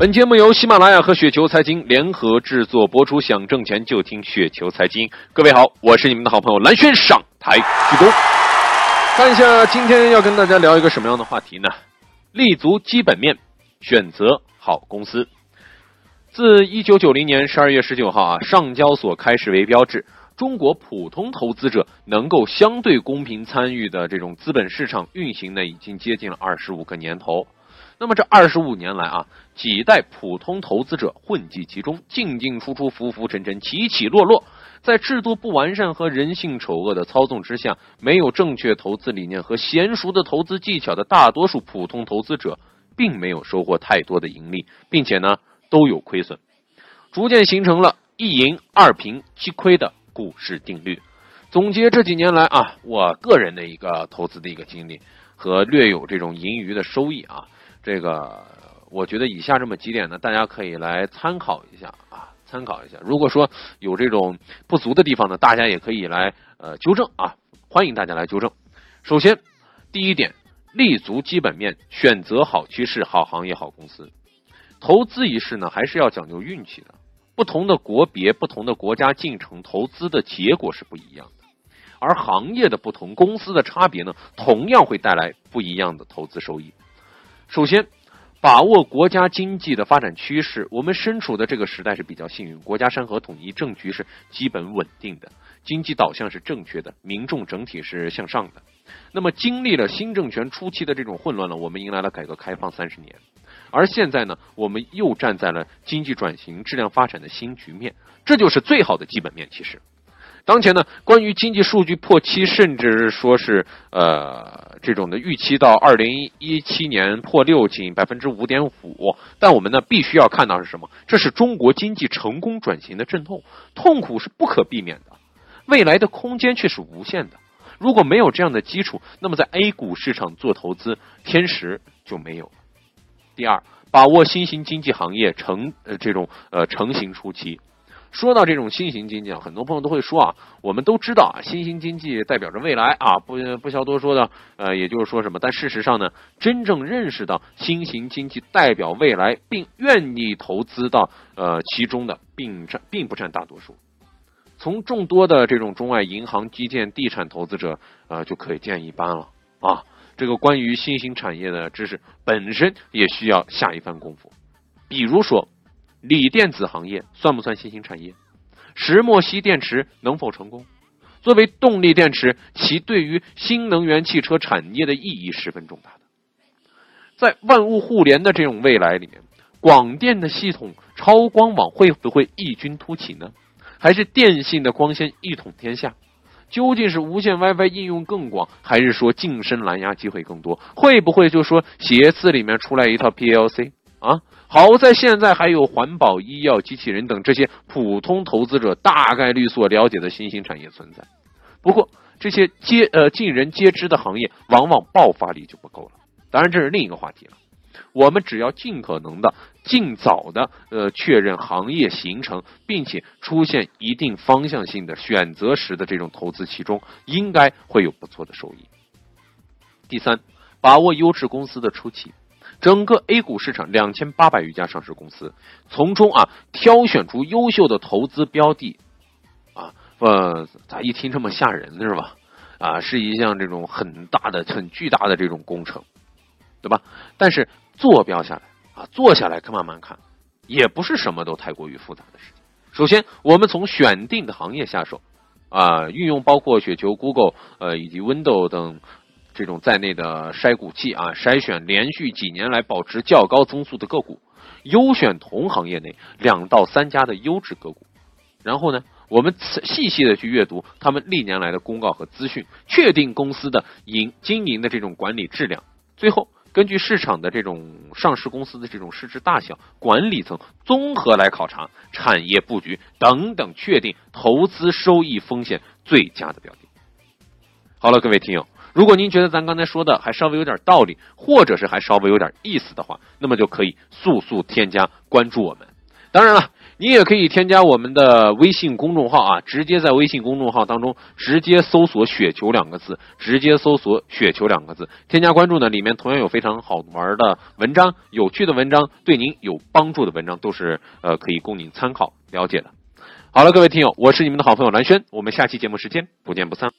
本节目由喜马拉雅和雪球财经联合制作播出，想挣钱就听雪球财经。各位好，我是你们的好朋友蓝轩，上台鞠躬。看一下今天要跟大家聊一个什么样的话题呢？立足基本面，选择好公司。自一九九零年十二月十九号啊，上交所开始为标志，中国普通投资者能够相对公平参与的这种资本市场运行呢，已经接近了二十五个年头。那么这二十五年来啊，几代普通投资者混迹其中，进进出出，浮浮沉沉，起起落落，在制度不完善和人性丑恶的操纵之下，没有正确投资理念和娴熟的投资技巧的大多数普通投资者，并没有收获太多的盈利，并且呢都有亏损，逐渐形成了一赢二平七亏的股市定律。总结这几年来啊，我个人的一个投资的一个经历和略有这种盈余的收益啊。这个，我觉得以下这么几点呢，大家可以来参考一下啊，参考一下。如果说有这种不足的地方呢，大家也可以来呃纠正啊，欢迎大家来纠正。首先，第一点，立足基本面，选择好趋势、好行业、好公司。投资一事呢，还是要讲究运气的。不同的国别、不同的国家进程，投资的结果是不一样的。而行业的不同、公司的差别呢，同样会带来不一样的投资收益。首先，把握国家经济的发展趋势。我们身处的这个时代是比较幸运，国家山河统一，政局是基本稳定的，经济导向是正确的，民众整体是向上的。那么，经历了新政权初期的这种混乱呢，我们迎来了改革开放三十年，而现在呢，我们又站在了经济转型、质量发展的新局面，这就是最好的基本面。其实。当前呢，关于经济数据破七，甚至是说是呃这种的预期到二零一七年破六，仅百分之五点五。但我们呢，必须要看到是什么？这是中国经济成功转型的阵痛，痛苦是不可避免的，未来的空间却是无限的。如果没有这样的基础，那么在 A 股市场做投资，天时就没有了。第二，把握新型经济行业成呃这种呃成型初期。说到这种新型经济啊，很多朋友都会说啊，我们都知道啊，新型经济代表着未来啊，不不消多说的，呃，也就是说什么？但事实上呢，真正认识到新型经济代表未来，并愿意投资到呃其中的，并占并不占大多数。从众多的这种中外银行、基建、地产投资者呃就可以见一斑了啊。这个关于新型产业的知识本身也需要下一番功夫，比如说。锂电子行业算不算新兴产业？石墨烯电池能否成功？作为动力电池，其对于新能源汽车产业的意义十分重大的。在万物互联的这种未来里面，广电的系统超光网会不会异军突起呢？还是电信的光纤一统天下？究竟是无线 WiFi 应用更广，还是说近身蓝牙机会更多？会不会就说鞋子里面出来一套 PLC 啊？好在现在还有环保、医药、机器人等这些普通投资者大概率所了解的新兴产业存在。不过，这些皆呃尽人皆知的行业，往往爆发力就不够了。当然，这是另一个话题了。我们只要尽可能的、尽早的呃确认行业形成，并且出现一定方向性的选择时的这种投资其中，应该会有不错的收益。第三，把握优质公司的初期。整个 A 股市场两千八百余家上市公司，从中啊挑选出优秀的投资标的，啊，呃，咋一听这么吓人是吧？啊，是一项这种很大的、很巨大的这种工程，对吧？但是坐标下来啊，坐下来看慢慢看，也不是什么都太过于复杂的事情。首先，我们从选定的行业下手，啊，运用包括雪球、Google 呃以及 Windows 等。这种在内的筛股器啊，筛选连续几年来保持较高增速的个股，优选同行业内两到三家的优质个股，然后呢，我们细细的去阅读他们历年来的公告和资讯，确定公司的营经营的这种管理质量，最后根据市场的这种上市公司的这种市值大小、管理层综合来考察产业布局等等，确定投资收益风险最佳的标的。好了，各位听友。如果您觉得咱刚才说的还稍微有点道理，或者是还稍微有点意思的话，那么就可以速速添加关注我们。当然了，你也可以添加我们的微信公众号啊，直接在微信公众号当中直接搜索“雪球”两个字，直接搜索“雪球”两个字，添加关注呢，里面同样有非常好玩的文章、有趣的文章，对您有帮助的文章都是呃可以供您参考了解的。好了，各位听友，我是你们的好朋友蓝轩，我们下期节目时间不见不散。